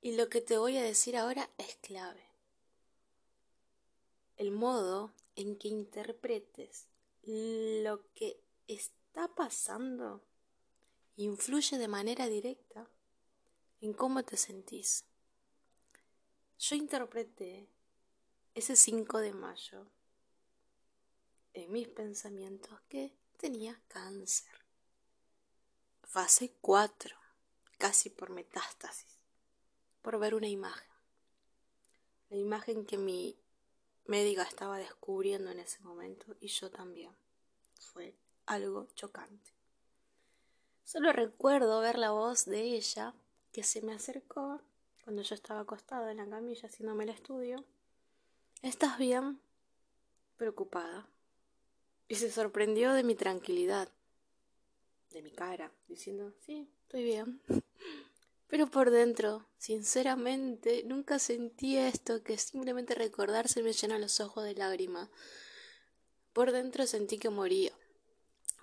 Y lo que te voy a decir ahora es clave. El modo en que interpretes lo que está pasando influye de manera directa en cómo te sentís. Yo interpreté ese 5 de mayo en mis pensamientos que tenía cáncer. Fase 4, casi por metástasis, por ver una imagen. La imagen que mi médica estaba descubriendo en ese momento y yo también. Fue algo chocante. Solo recuerdo ver la voz de ella que se me acercó cuando yo estaba acostada en la camilla haciéndome el estudio. ¿Estás bien? Preocupada. Y se sorprendió de mi tranquilidad, de mi cara, diciendo, sí, estoy bien. Pero por dentro, sinceramente, nunca sentí esto que simplemente recordarse me llena los ojos de lágrimas. Por dentro sentí que moría.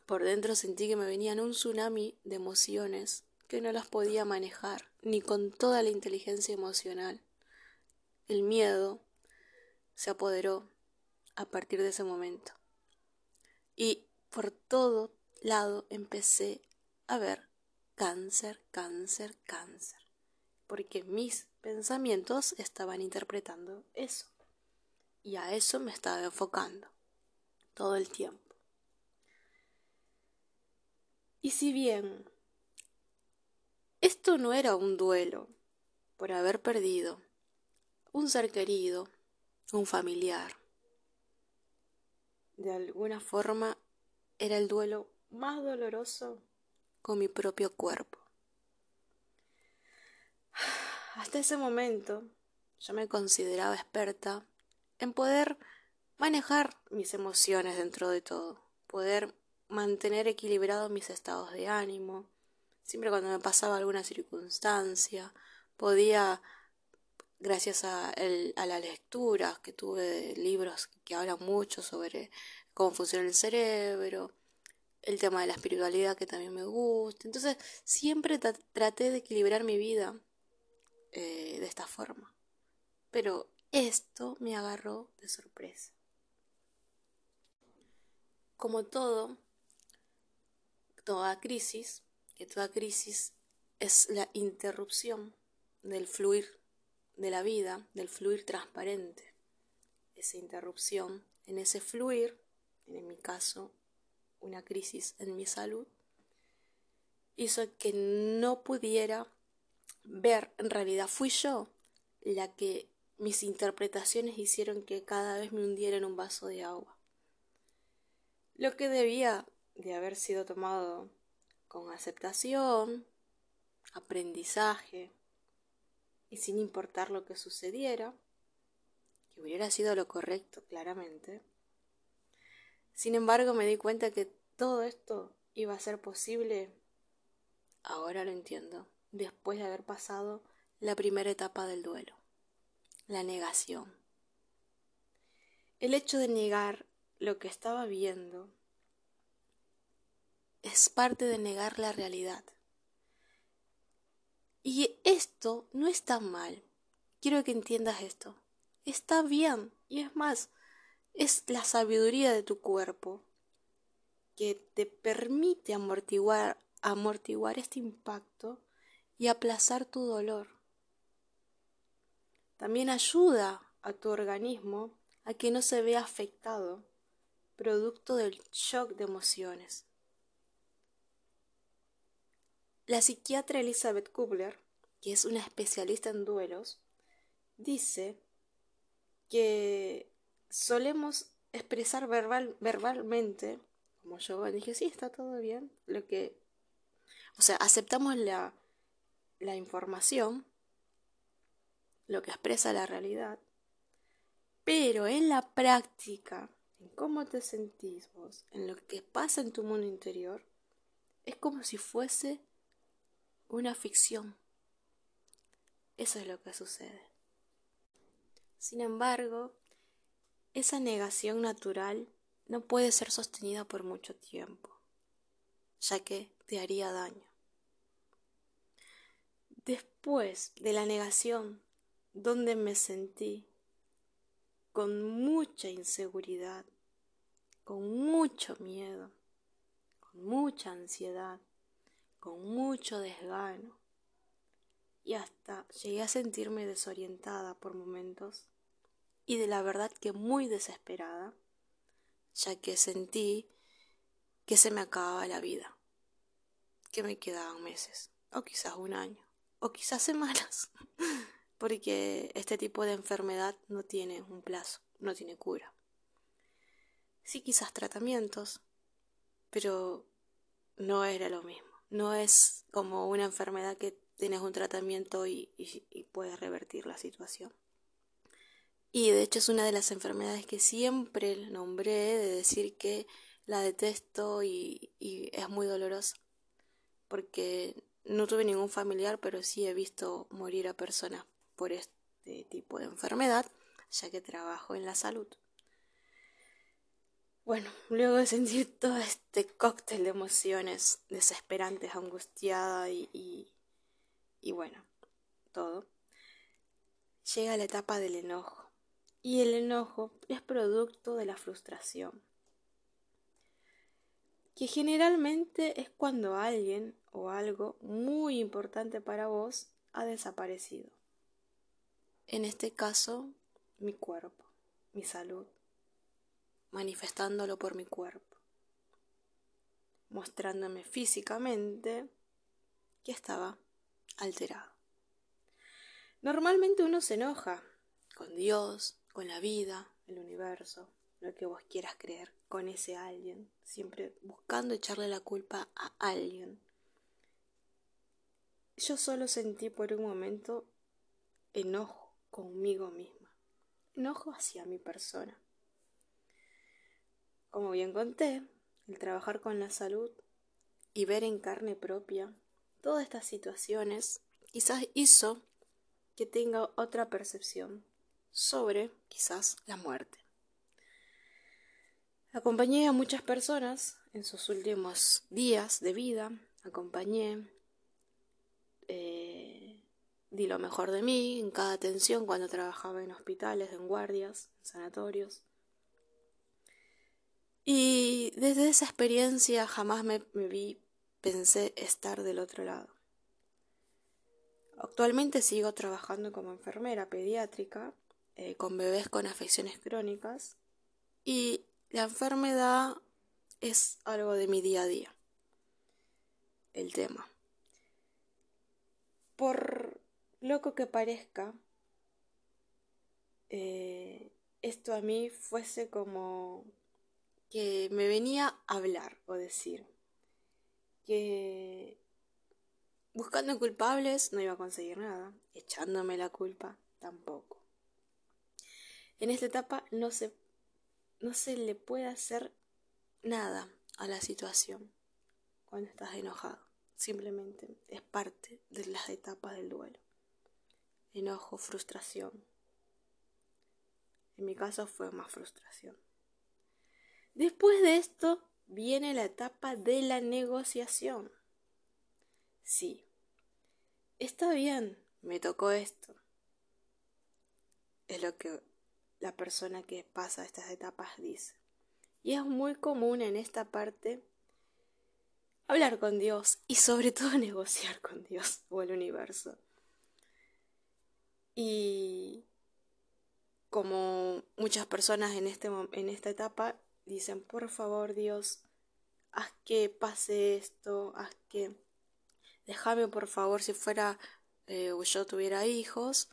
Por dentro sentí que me venían un tsunami de emociones que no las podía manejar, ni con toda la inteligencia emocional. El miedo se apoderó a partir de ese momento. Y por todo lado empecé a ver cáncer, cáncer, cáncer, porque mis pensamientos estaban interpretando eso. Y a eso me estaba enfocando todo el tiempo. Y si bien esto no era un duelo por haber perdido un ser querido, un familiar. De alguna forma era el duelo más doloroso con mi propio cuerpo. Hasta ese momento yo me consideraba experta en poder manejar mis emociones dentro de todo, poder mantener equilibrados mis estados de ánimo, Siempre cuando me pasaba alguna circunstancia, podía, gracias a, a la lectura que tuve de libros que hablan mucho sobre cómo funciona el cerebro, el tema de la espiritualidad que también me gusta. Entonces, siempre traté de equilibrar mi vida eh, de esta forma. Pero esto me agarró de sorpresa. Como todo, toda crisis, que toda crisis es la interrupción del fluir de la vida, del fluir transparente. Esa interrupción en ese fluir, en mi caso, una crisis en mi salud, hizo que no pudiera ver, en realidad fui yo la que mis interpretaciones hicieron que cada vez me hundiera en un vaso de agua. Lo que debía de haber sido tomado con aceptación, aprendizaje y sin importar lo que sucediera, que hubiera sido lo correcto, claramente. Sin embargo, me di cuenta que todo esto iba a ser posible, ahora lo entiendo, después de haber pasado la primera etapa del duelo, la negación. El hecho de negar lo que estaba viendo es parte de negar la realidad. Y esto no está mal. Quiero que entiendas esto. Está bien. Y es más, es la sabiduría de tu cuerpo que te permite amortiguar, amortiguar este impacto y aplazar tu dolor. También ayuda a tu organismo a que no se vea afectado producto del shock de emociones. La psiquiatra Elizabeth Kubler, que es una especialista en duelos, dice que solemos expresar verbal, verbalmente, como yo dije, sí, está todo bien, lo que, o sea, aceptamos la, la información, lo que expresa la realidad, pero en la práctica, en cómo te sentís vos, en lo que pasa en tu mundo interior, es como si fuese una ficción. Eso es lo que sucede. Sin embargo, esa negación natural no puede ser sostenida por mucho tiempo, ya que te haría daño. después de la negación, donde me sentí con mucha inseguridad, con mucho miedo, con mucha ansiedad, con mucho desgano, y hasta llegué a sentirme desorientada por momentos y de la verdad que muy desesperada, ya que sentí que se me acababa la vida, que me quedaban meses, o quizás un año, o quizás semanas, porque este tipo de enfermedad no tiene un plazo, no tiene cura. Sí, quizás tratamientos, pero no era lo mismo. No es como una enfermedad que tienes un tratamiento y, puedes revertir la situación. Y de hecho es una de las enfermedades que siempre nombré de decir que la detesto y, y, es muy dolorosa. Porque no tuve ningún familiar, pero sí he visto morir a personas por este tipo de enfermedad, ya que trabajo en la salud. Bueno, luego de sentir todo este cóctel de emociones desesperantes, angustiada y, y bueno, todo, llega la etapa del enojo. Y el enojo es producto de la frustración, que generalmente es cuando alguien o algo muy importante para vos ha desaparecido. En este caso, mi cuerpo, mi salud, manifestándolo por mi cuerpo, mostrándome físicamente que estaba alterado. Normalmente uno se enoja con Dios, con la vida, el universo, lo que vos quieras creer, con ese alguien, siempre buscando echarle la culpa a alguien. Yo solo sentí por un momento enojo conmigo misma, enojo hacia mi persona. Como bien conté, el trabajar con la salud y ver en carne propia todas estas situaciones quizás hizo que tenga otra percepción sobre quizás la muerte. Acompañé a muchas personas en sus últimos días de vida, acompañé, eh, di lo mejor de mí en cada atención cuando trabajaba en hospitales, en guardias, en sanatorios. Y desde esa experiencia jamás me vi pensé estar del otro lado. Actualmente sigo trabajando como enfermera pediátrica eh, con bebés con afecciones crónicas y la enfermedad es algo de mi día a día. El tema. Por loco que parezca, eh, esto a mí fuese como que me venía a hablar o decir que buscando culpables no iba a conseguir nada, echándome la culpa tampoco. En esta etapa no se, no se le puede hacer nada a la situación cuando estás enojado. Simplemente es parte de las etapas del duelo. Enojo, frustración. En mi caso fue más frustración. Después de esto viene la etapa de la negociación. Sí, está bien, me tocó esto. Es lo que la persona que pasa estas etapas dice. Y es muy común en esta parte hablar con Dios y sobre todo negociar con Dios o el universo. Y como muchas personas en, este, en esta etapa dicen, por favor Dios, haz que pase esto, haz que... Déjame por favor, si fuera eh, o yo tuviera hijos,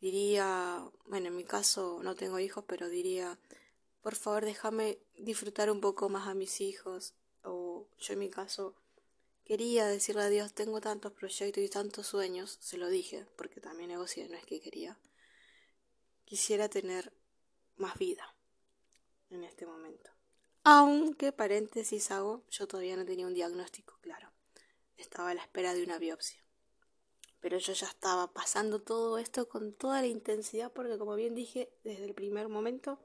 diría, bueno, en mi caso no tengo hijos, pero diría, por favor déjame disfrutar un poco más a mis hijos. O yo en mi caso quería decirle a Dios, tengo tantos proyectos y tantos sueños, se lo dije, porque también negocié, no es que quería. Quisiera tener más vida en este momento. Aunque, paréntesis hago, yo todavía no tenía un diagnóstico claro. Estaba a la espera de una biopsia. Pero yo ya estaba pasando todo esto con toda la intensidad porque, como bien dije desde el primer momento,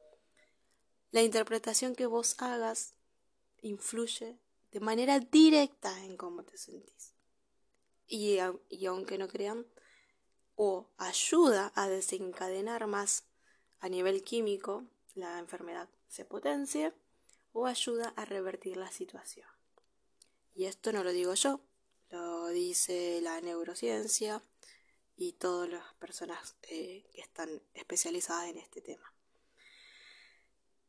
la interpretación que vos hagas influye de manera directa en cómo te sentís. y, y aunque no crean, o ayuda a desencadenar más a nivel químico la enfermedad se potencie o ayuda a revertir la situación. Y esto no lo digo yo, lo dice la neurociencia y todas las personas eh, que están especializadas en este tema.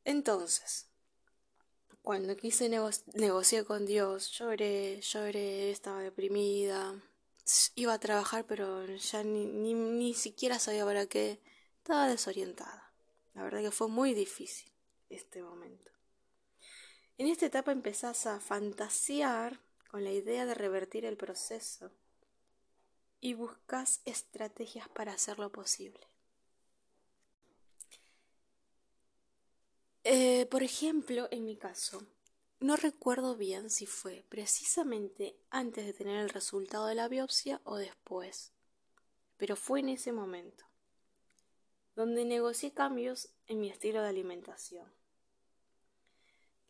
Entonces, cuando quise negociar con Dios, lloré, lloré, estaba deprimida, iba a trabajar pero ya ni, ni, ni siquiera sabía para qué, estaba desorientada. La verdad que fue muy difícil este momento. En esta etapa empezás a fantasear con la idea de revertir el proceso y buscas estrategias para hacerlo posible. Eh, por ejemplo, en mi caso, no recuerdo bien si fue precisamente antes de tener el resultado de la biopsia o después, pero fue en ese momento donde negocié cambios en mi estilo de alimentación.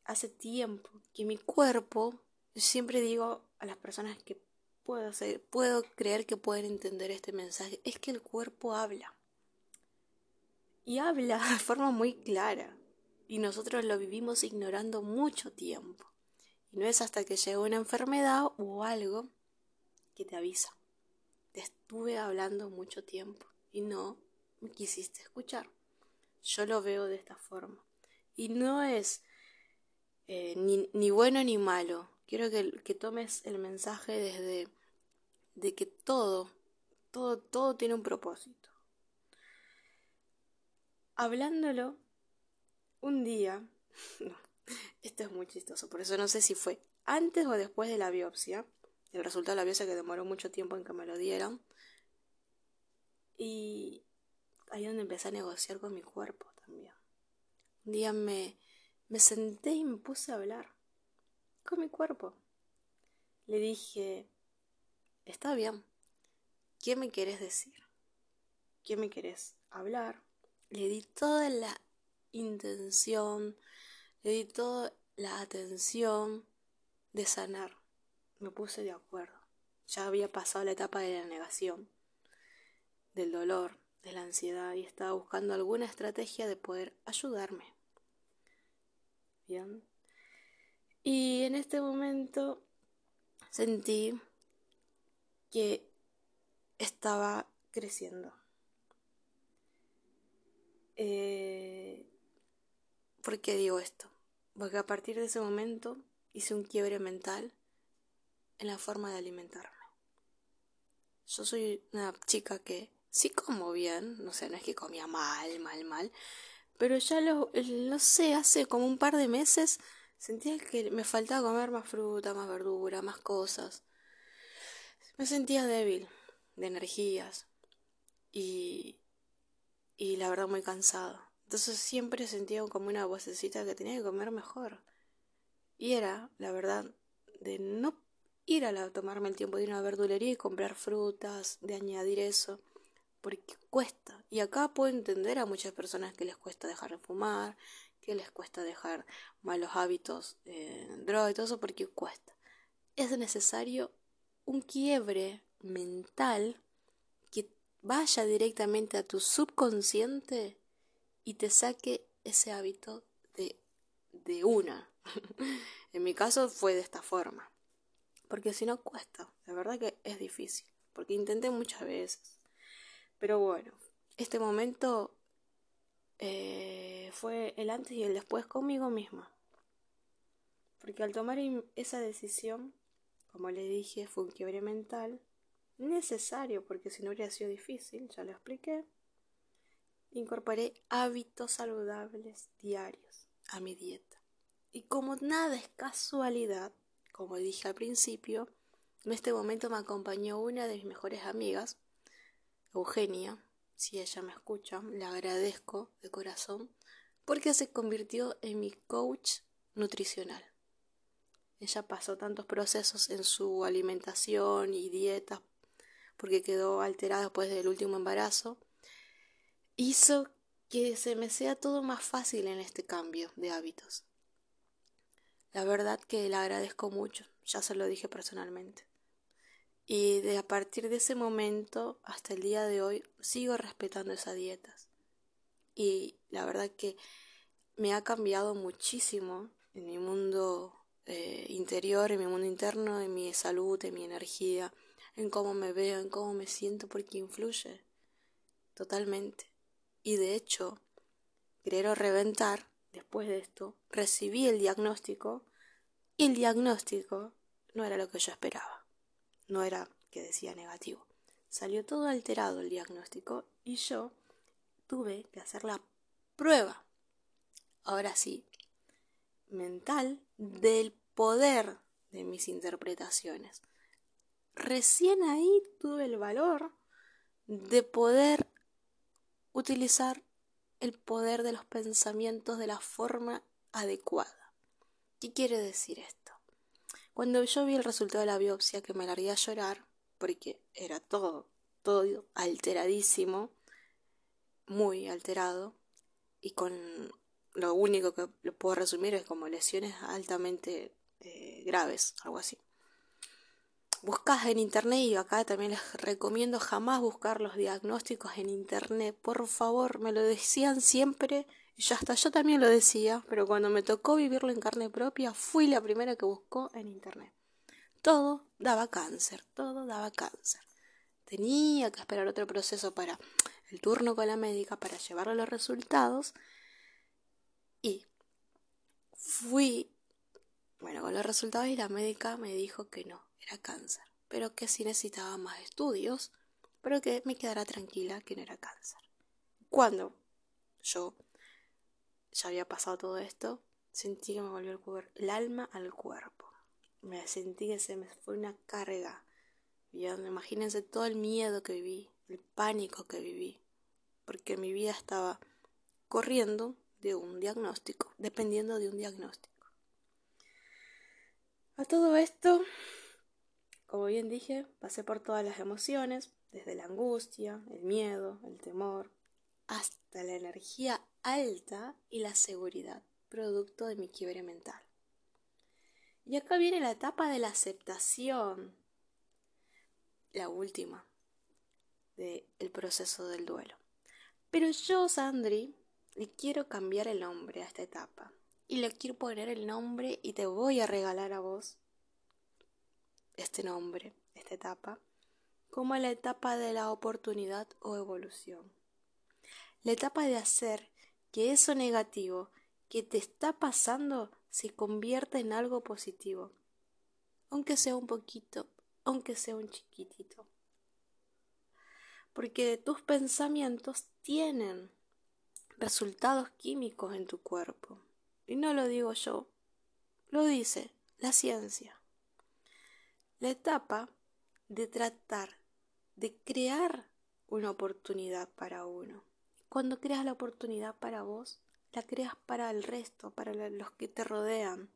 Hace tiempo que mi cuerpo, siempre digo a las personas que puedo, hacer, puedo creer que pueden entender este mensaje, es que el cuerpo habla. Y habla de forma muy clara. Y nosotros lo vivimos ignorando mucho tiempo. Y no es hasta que llega una enfermedad o algo que te avisa. Te estuve hablando mucho tiempo y no me quisiste escuchar. Yo lo veo de esta forma. Y no es eh, ni, ni, bueno ni malo. Quiero que, que tomes el mensaje desde de que todo, todo, todo tiene un propósito. Hablándolo un día, esto es muy chistoso, por eso no sé si fue antes o después de la biopsia, el resultado de la biopsia que demoró mucho tiempo en que me lo dieran, y ahí donde empecé a negociar con mi cuerpo también. Un día me, me senté y me puse a hablar con mi cuerpo. Le dije, está bien, ¿qué me querés decir? ¿Qué me querés hablar? Le di toda la intención, le di toda la atención de sanar. Me puse de acuerdo. Ya había pasado la etapa de la negación, del dolor, de la ansiedad y estaba buscando alguna estrategia de poder ayudarme. Bien. Y en este momento sentí que estaba creciendo. Eh, ¿Por qué digo esto? Porque a partir de ese momento hice un quiebre mental en la forma de alimentarme. Yo soy una chica que sí como bien, no sé, no es que comía mal, mal, mal, pero ya lo, no sé, hace como un par de meses sentía que me faltaba comer más fruta, más verdura, más cosas. Me sentía débil de energías y, y la verdad muy cansado. Entonces siempre sentía como una vocecita que tenía que comer mejor. Y era, la verdad, de no ir a la, tomarme el tiempo de ir a una verdulería y comprar frutas, de añadir eso porque cuesta. Y acá puedo entender a muchas personas que les cuesta dejar de fumar, que les cuesta dejar malos hábitos, eh, droga y todo eso, porque cuesta. Es necesario un quiebre mental que vaya directamente a tu subconsciente y te saque ese hábito de, de una. en mi caso fue de esta forma. Porque si no cuesta, de verdad que es difícil. Porque intenté muchas veces pero bueno, este momento eh, fue el antes y el después conmigo misma. Porque al tomar esa decisión, como le dije, fue un quiebre mental necesario, porque si no hubiera sido difícil, ya lo expliqué. Incorporé hábitos saludables diarios a mi dieta. Y como nada es casualidad, como dije al principio, en este momento me acompañó una de mis mejores amigas, Eugenia, si ella me escucha, le agradezco de corazón porque se convirtió en mi coach nutricional. Ella pasó tantos procesos en su alimentación y dieta porque quedó alterada después del último embarazo. Hizo que se me sea todo más fácil en este cambio de hábitos. La verdad que le agradezco mucho, ya se lo dije personalmente. Y de a partir de ese momento hasta el día de hoy sigo respetando esas dietas. Y la verdad que me ha cambiado muchísimo en mi mundo eh, interior, en mi mundo interno, en mi salud, en mi energía, en cómo me veo, en cómo me siento, porque influye totalmente. Y de hecho, quiero reventar, después de esto, recibí el diagnóstico y el diagnóstico no era lo que yo esperaba. No era que decía negativo. Salió todo alterado el diagnóstico y yo tuve que hacer la prueba. Ahora sí, mental del poder de mis interpretaciones. Recién ahí tuve el valor de poder utilizar el poder de los pensamientos de la forma adecuada. ¿Qué quiere decir esto? Cuando yo vi el resultado de la biopsia que me largué a llorar, porque era todo, todo alteradísimo, muy alterado, y con lo único que lo puedo resumir es como lesiones altamente eh, graves, algo así. Buscas en internet y acá también les recomiendo jamás buscar los diagnósticos en internet, por favor, me lo decían siempre y ya hasta yo también lo decía, pero cuando me tocó vivirlo en carne propia fui la primera que buscó en internet. Todo daba cáncer, todo daba cáncer. Tenía que esperar otro proceso para el turno con la médica para llevarle los resultados y fui, bueno, con los resultados y la médica me dijo que no, era cáncer, pero que sí necesitaba más estudios, pero que me quedara tranquila que no era cáncer. Cuando yo ya había pasado todo esto, sentí que me volvió el, el alma al cuerpo. Me sentí que se me fue una carga. Imagínense todo el miedo que viví, el pánico que viví, porque mi vida estaba corriendo de un diagnóstico, dependiendo de un diagnóstico. A todo esto, como bien dije, pasé por todas las emociones, desde la angustia, el miedo, el temor, hasta la energía alta y la seguridad, producto de mi quiebre mental. Y acá viene la etapa de la aceptación, la última del proceso del duelo. Pero yo, Sandri, le quiero cambiar el nombre a esta etapa. Y le quiero poner el nombre y te voy a regalar a vos este nombre, esta etapa, como la etapa de la oportunidad o evolución. La etapa de hacer que eso negativo que te está pasando se convierta en algo positivo, aunque sea un poquito, aunque sea un chiquitito. Porque tus pensamientos tienen resultados químicos en tu cuerpo. Y no lo digo yo, lo dice la ciencia. La etapa de tratar de crear una oportunidad para uno. Cuando creas la oportunidad para vos, la creas para el resto, para los que te rodean.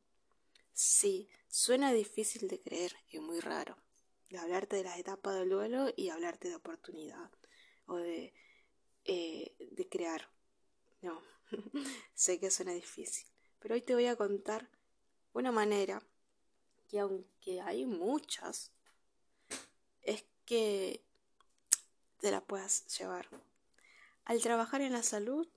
Sí, suena difícil de creer y muy raro. Hablarte de la etapa del duelo y hablarte de oportunidad o de, eh, de crear no, sé que suena difícil, pero hoy te voy a contar una manera que aunque hay muchas, es que te la puedas llevar. Al trabajar en la salud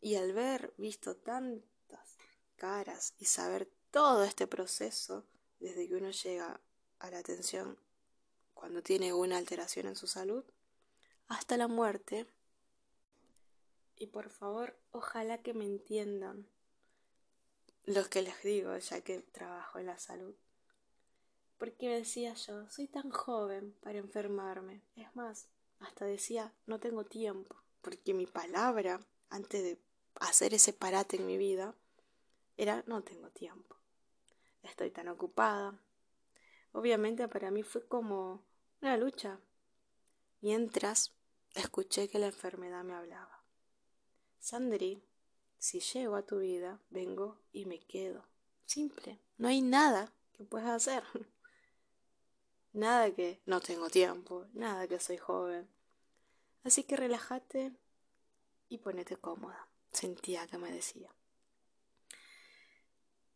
y al ver visto tantas caras y saber todo este proceso desde que uno llega a la atención cuando tiene una alteración en su salud hasta la muerte, y por favor, ojalá que me entiendan los que les digo, ya que trabajo en la salud. Porque decía yo, soy tan joven para enfermarme. Es más, hasta decía, no tengo tiempo, porque mi palabra, antes de hacer ese parate en mi vida, era, no tengo tiempo. Estoy tan ocupada. Obviamente para mí fue como una lucha, mientras escuché que la enfermedad me hablaba. Sandri, si llego a tu vida, vengo y me quedo. Simple. No hay nada que puedas hacer. Nada que no tengo tiempo, nada que soy joven. Así que relájate y ponete cómoda. Sentía que me decía.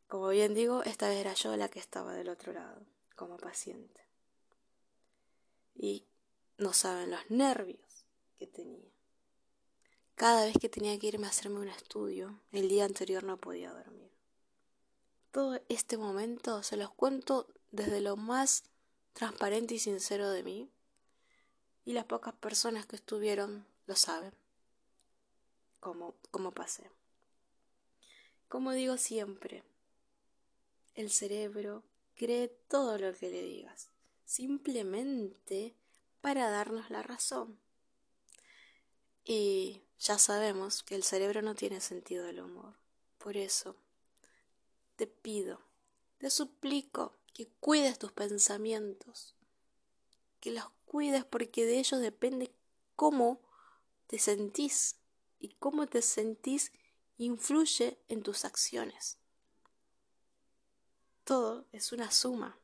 Como bien digo, esta vez era yo la que estaba del otro lado, como paciente. Y no saben los nervios que tenía. Cada vez que tenía que irme a hacerme un estudio, el día anterior no podía dormir. Todo este momento se los cuento desde lo más transparente y sincero de mí, y las pocas personas que estuvieron lo saben, cómo, cómo pasé. Como digo siempre, el cerebro cree todo lo que le digas, simplemente para darnos la razón. Y ya sabemos que el cerebro no tiene sentido del humor. Por eso, te pido, te suplico que cuides tus pensamientos, que los cuides porque de ellos depende cómo te sentís y cómo te sentís influye en tus acciones. Todo es una suma.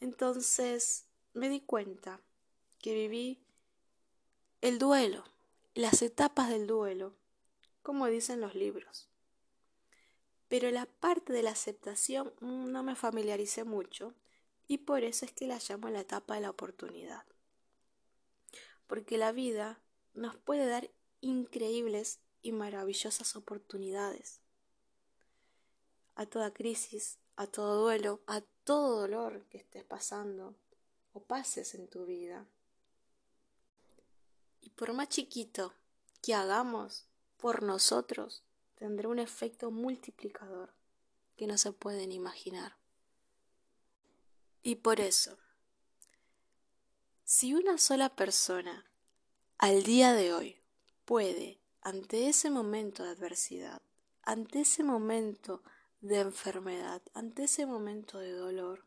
Entonces me di cuenta que viví el duelo, las etapas del duelo, como dicen los libros. Pero la parte de la aceptación no me familiaricé mucho y por eso es que la llamo la etapa de la oportunidad. Porque la vida nos puede dar increíbles y maravillosas oportunidades. A toda crisis, a todo duelo, a todo dolor que estés pasando o pases en tu vida, y por más chiquito que hagamos por nosotros, tendrá un efecto multiplicador que no se pueden imaginar. Y por eso, si una sola persona al día de hoy puede, ante ese momento de adversidad, ante ese momento de enfermedad, ante ese momento de dolor,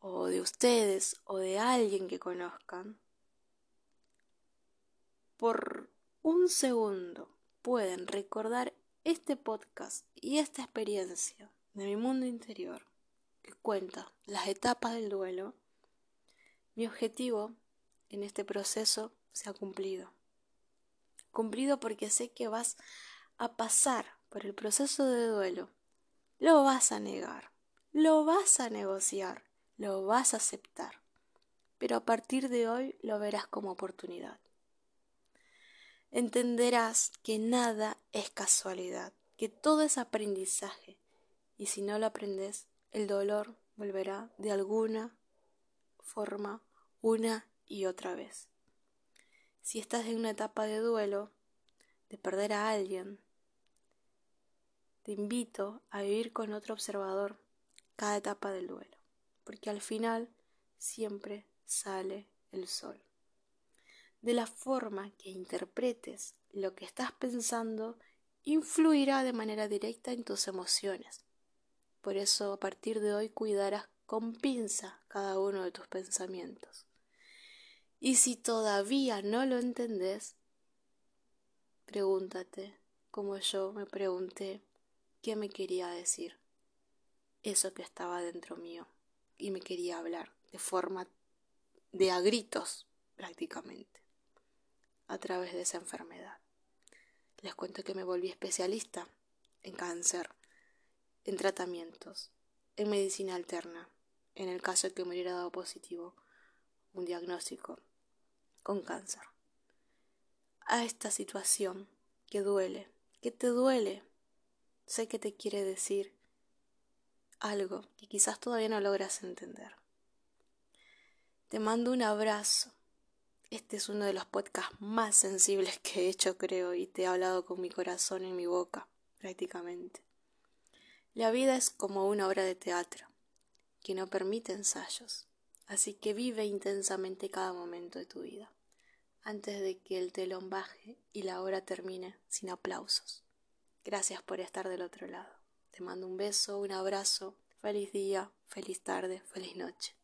o de ustedes o de alguien que conozcan, por un segundo pueden recordar este podcast y esta experiencia de mi mundo interior que cuenta las etapas del duelo, mi objetivo en este proceso se ha cumplido. Cumplido porque sé que vas a pasar por el proceso de duelo. Lo vas a negar, lo vas a negociar, lo vas a aceptar. Pero a partir de hoy lo verás como oportunidad entenderás que nada es casualidad, que todo es aprendizaje, y si no lo aprendes, el dolor volverá de alguna forma una y otra vez. Si estás en una etapa de duelo, de perder a alguien, te invito a vivir con otro observador cada etapa del duelo, porque al final siempre sale el sol de la forma que interpretes lo que estás pensando influirá de manera directa en tus emociones. Por eso a partir de hoy cuidarás con pinza cada uno de tus pensamientos. Y si todavía no lo entendés, pregúntate, como yo me pregunté, qué me quería decir eso que estaba dentro mío y me quería hablar de forma de a gritos prácticamente a través de esa enfermedad. Les cuento que me volví especialista en cáncer, en tratamientos, en medicina alterna, en el caso de que me hubiera dado positivo un diagnóstico con cáncer. A esta situación que duele, que te duele, sé que te quiere decir algo que quizás todavía no logras entender. Te mando un abrazo este es uno de los podcasts más sensibles que he hecho, creo, y te he hablado con mi corazón en mi boca, prácticamente. La vida es como una obra de teatro, que no permite ensayos, así que vive intensamente cada momento de tu vida, antes de que el telón baje y la hora termine sin aplausos. Gracias por estar del otro lado. Te mando un beso, un abrazo, feliz día, feliz tarde, feliz noche.